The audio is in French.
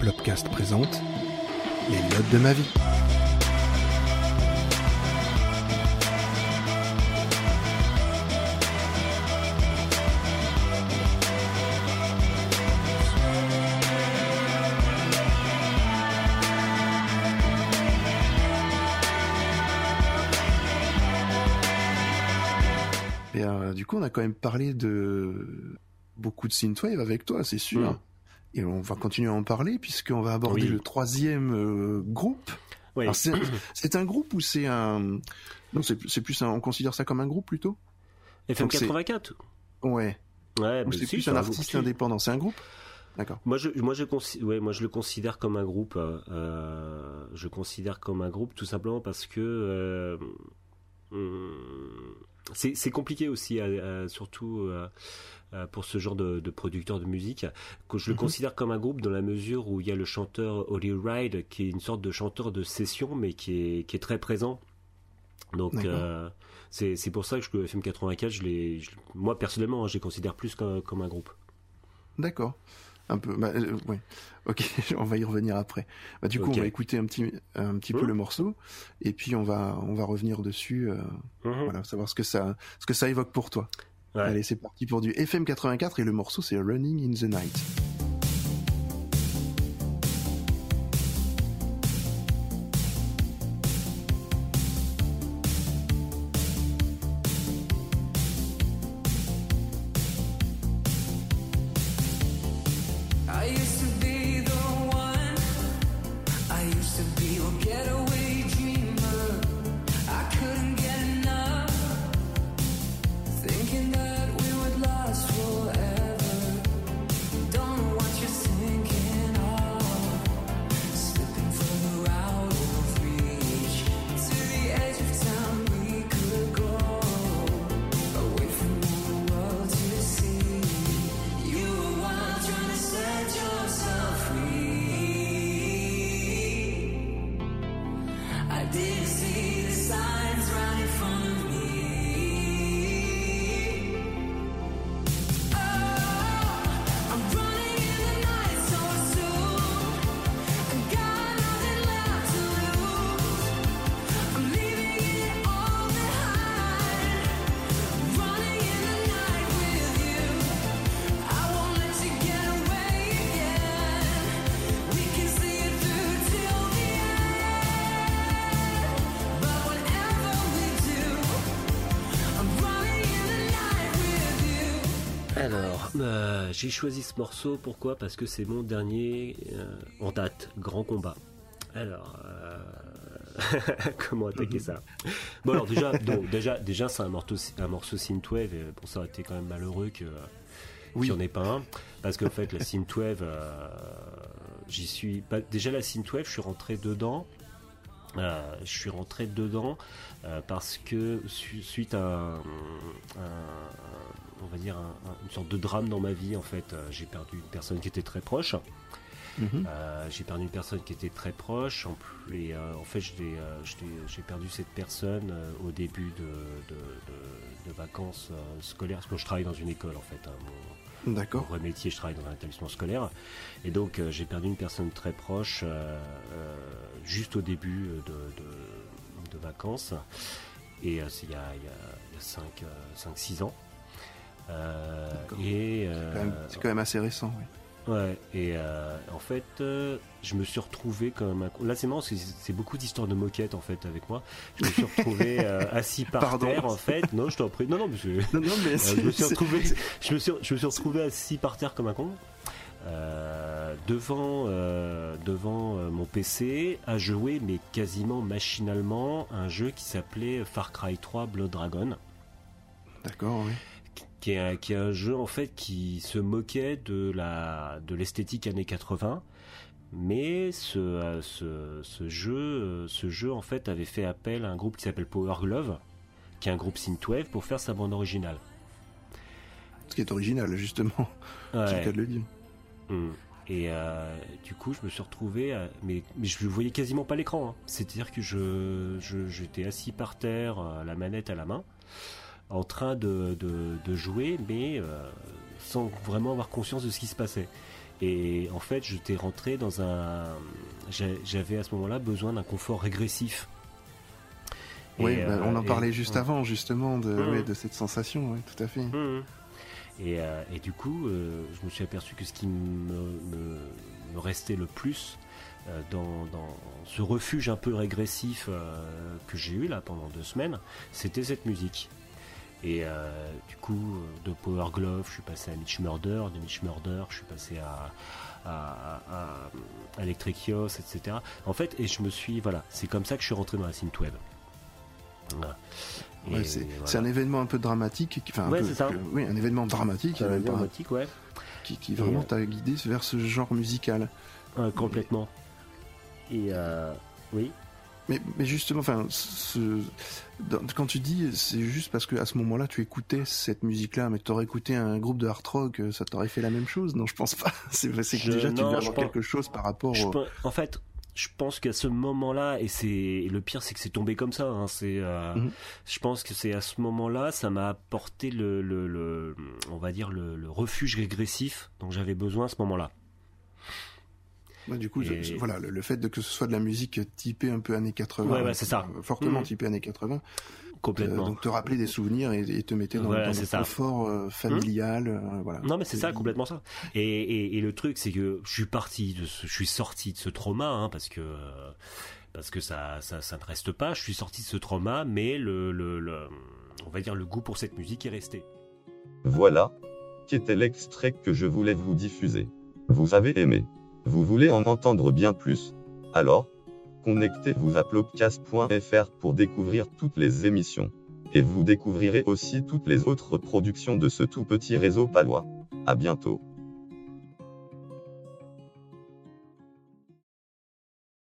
Plopcast présente Les notes de ma vie. Euh, du coup, on a quand même parlé de beaucoup de synthwave avec toi, c'est sûr. Mm. Et on va continuer à en parler puisqu'on va aborder Oui. le troisième euh, groupe. Oui. C'est un groupe ou c'est un non c'est plus un... on considère ça comme un groupe plutôt? FM donc c'est- 84. ouais Ouais, ou mais c'est si, plus un un artiste indépendant c'est un groupe? D'accord Moi, je, moi, je, ouais, moi, je le considère comme un groupe. euh, euh, je considère comme un groupe tout simplement parce que euh, c'est c'est compliqué aussi, euh, euh, surtout euh, pour ce genre de, de producteur de musique, que je le Mhm. considère comme un groupe dans la mesure où il y a le chanteur Holly Ride qui est une sorte de chanteur de session, mais qui est, qui est très présent. Donc euh, c'est pour ça que je, que FM 84, je les, moi personnellement, hein, je les considère plus comme, comme un groupe. d'accord un peu bah, euh, ouais ok on va y revenir après bah du coup on va écouter un petit un petit peu Mhm. le morceau et puis on va on va revenir dessus euh, Mhm. voilà savoir ce que ça ce que ça évoque pour toi Ouais. allez c'est parti pour du FM 84 et le morceau c'est Running in the Night Alors, euh, j'ai choisi ce morceau, pourquoi? Parce que c'est mon dernier euh, en date, grand combat. Alors, euh, comment attaquer ça? Bon alors déjà, donc, déjà, déjà c'est un morceau, un morceau synthwave. Et bon, ça aurait été quand même malheureux que Oui. qu'il n'y en ait pas un, parce qu'en fait la synthwave, j'y suis. pas- déjà la synthwave, je suis rentré dedans. Euh, je suis rentré dedans euh, parce que su- suite à un, un- on va dire un- un- une sorte de drame dans ma vie en fait euh, j'ai perdu une personne qui était très proche Mhm. Euh, j'ai perdu une personne qui était très proche en plus et euh, en fait j'ai perdu cette personne euh, au début de, de, de- de vacances scolaires parce que je travaille dans une école en fait hein, mon, d'accord mon vrai métier, je travaille dans un établissement scolaire. Et donc, j'ai perdu une personne très proche juste au début de, vacances. Et c'est il y a, il y a 5-6 ans. Euh, D'accord. et C'est quand même- euh, c'est quand même assez récent oui. Ouais, et euh, en fait, euh, je me suis retrouvé comme un... Là, c'est marrant, c'est beaucoup d'histoires de moquettes, en fait, avec moi. Je me suis retrouvé euh, assis par Pardon. terre, en fait. Non, je t'en prie. Non, non, monsieur... non non mais je me suis retrouvé, je me suis, je me suis retrouvé assis par terre comme un con, devant, devant mon PC, à jouer, mais quasiment machinalement, un jeu qui s'appelait Far Cry 3 Blood Dragon, d'accord oui qui est, un, qui est un jeu en fait qui se moquait de la, de l'esthétique années 80. Mais ce, euh, ce, ce jeu, euh, ce jeu en fait avait fait appel à un groupe qui s'appelle Power Glove, qui est un groupe synthwave pour faire sa bande originale. ce qui est original justement c'est le Ouais. cas de le dire Mm. Et euh, du coup, je me suis retrouvé, à- mais, mais je voyais quasiment pas l'écran. hein. C'est-à-dire que je, j'étais assis par terre, la manette à la main, en train de, de, de jouer, mais euh, sans vraiment avoir conscience de ce qui se passait. Et en fait, j'étais rentré dans un. j'a- J'avais à ce moment-là besoin d'un confort régressif. Oui, bah, euh, on en et- parlait juste avant, justement, de, ouais, de cette sensation, oui, tout à fait. Et, euh, et du coup, euh, je me suis aperçu que ce qui me, me- me restait le plus euh, dans, dans ce refuge un peu régressif euh, que j'ai eu là pendant deux semaines, c'était cette musique. Et euh, du coup, euh, de Power Glove, je suis passé à Mitch Murder, de Mitch Murder, je suis passé à, à, à- à Electric etc. En fait, et je me suis, voilà, c'est comme ça que je suis rentré dans la synthwave. Voilà. Ouais, c'est voilà. un événement un peu dramatique, enfin, un Ouais, peu- ça. oui, un événement dramatique, bien, pas- Motique, ouais. qui, vraiment euh, t'a guidé vers ce genre musical. Complètement. Et euh, oui. Mais, mais justement, enfin, ce- dans- quand tu dis, c'est juste parce que à ce moment-là, tu écoutais cette musique-là, mais t'aurais écouté un groupe de hard rock, euh, ça t'aurait fait la même chose Non, je pense pas. C'est que déjà, tu non, avoir pense- quelque chose par rapport Je au... en fait, je pense qu'à ce moment-là, et c'est le pire, c'est que c'est tombé comme ça. hein, c'est, euh, Mhm. je pense que c'est à ce moment-là, ça m'a apporté le, le, le- on va dire le, le refuge régressif dont j'avais besoin à ce moment-là. Ouais, du coup, je- Et- je- voilà, le, le fait de que ce soit de la musique typée un peu années 80, Ouais, ouais, c'est ça. euh, fortement Mhm. typée années 80, Complètement. euh, donc te rappeler des souvenirs et, et te mettre dans, Voilà, dans c'est le. Mmh. confort euh, familial, euh, voilà. Non mais c'est ça complètement ça. Et, et, et le truc c'est que je suis parti de ce, je suis sorti de ce trauma hein, parce que euh, parce que ça, ça ça ne reste pas. Je suis sorti de ce trauma, mais le, le, le on va dire le goût pour cette musique est resté. Voilà. Qu'était l'extrait que je voulais vous diffuser. Vous avez aimé. Vous voulez en entendre bien plus? Alors, connectez-vous à plopcast.fr pour découvrir toutes les émissions. Et vous découvrirez aussi toutes les autres productions de ce tout petit réseau palois. À bientôt.